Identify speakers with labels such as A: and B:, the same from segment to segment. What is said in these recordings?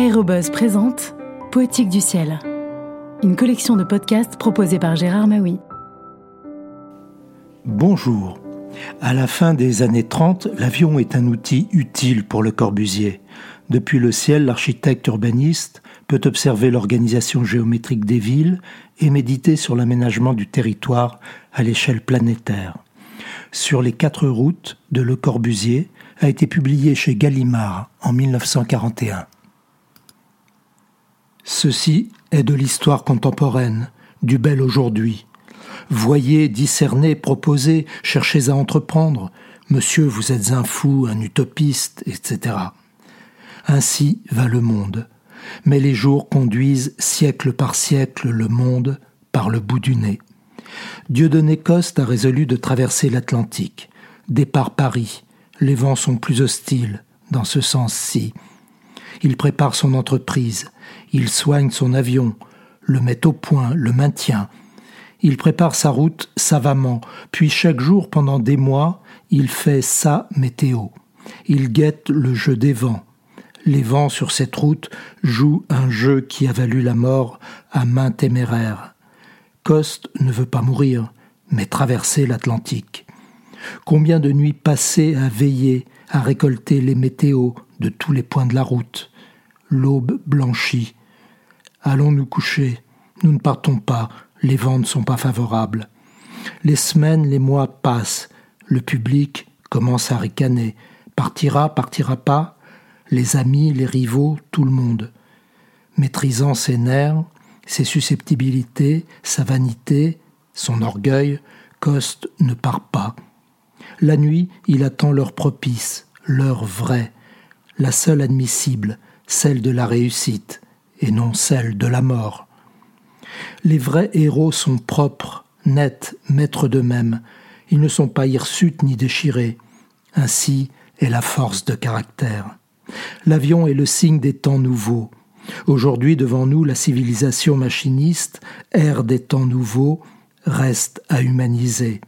A: Aérobuzz présente Poétique du ciel, une collection de podcasts proposée par Gérard Maui.
B: Bonjour. À la fin des années 30, l'avion est un outil utile pour le Corbusier. Depuis le ciel, l'architecte urbaniste peut observer l'organisation géométrique des villes et méditer sur l'aménagement du territoire à l'échelle planétaire. Sur les quatre routes de Le Corbusier a été publié chez Gallimard en 1941. Ceci est de l'histoire contemporaine, du bel aujourd'hui. Voyez, discernez, proposez, cherchez à entreprendre. Monsieur, vous êtes un fou, un utopiste, etc. Ainsi va le monde. Mais les jours conduisent siècle par siècle le monde par le bout du nez. Dieudonné Coste a résolu de traverser l'Atlantique. Départ Paris. Les vents sont plus hostiles, dans ce sens-ci. Il prépare son entreprise. Il soigne son avion, le met au point, le maintient. Il prépare sa route savamment, puis chaque jour pendant des mois, il fait sa météo. Il guette le jeu des vents. Les vents sur cette route jouent un jeu qui a valu la mort à main téméraire. Coste ne veut pas mourir, mais traverser l'Atlantique. Combien de nuits passées à veiller, à récolter les météos de tous les points de la route? L'aube blanchit. Allons nous coucher. Nous ne partons pas. Les vents ne sont pas favorables. Les semaines, les mois passent. Le public commence à ricaner. Partira, partira pas. Les amis, les rivaux, tout le monde. Maîtrisant ses nerfs, ses susceptibilités, sa vanité, son orgueil, Coste ne part pas. La nuit, il attend l'heure propice, l'heure vraie, la seule admissible, celle de la réussite, et non celle de la mort. Les vrais héros sont propres, nets, maîtres d'eux-mêmes. Ils ne sont pas hirsutes ni déchirés. Ainsi est la force de caractère. L'avion est le signe des temps nouveaux. Aujourd'hui, devant nous, la civilisation machiniste, ère des temps nouveaux, reste à humaniser.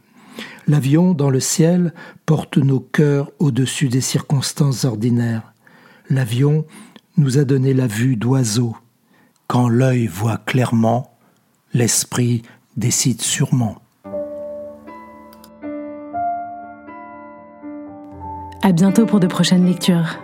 B: L'avion, dans le ciel, porte nos cœurs au-dessus des circonstances ordinaires. L'avion nous a donné la vue d'oiseau. Quand l'œil voit clairement, l'esprit décide sûrement.
A: À bientôt pour de prochaines lectures.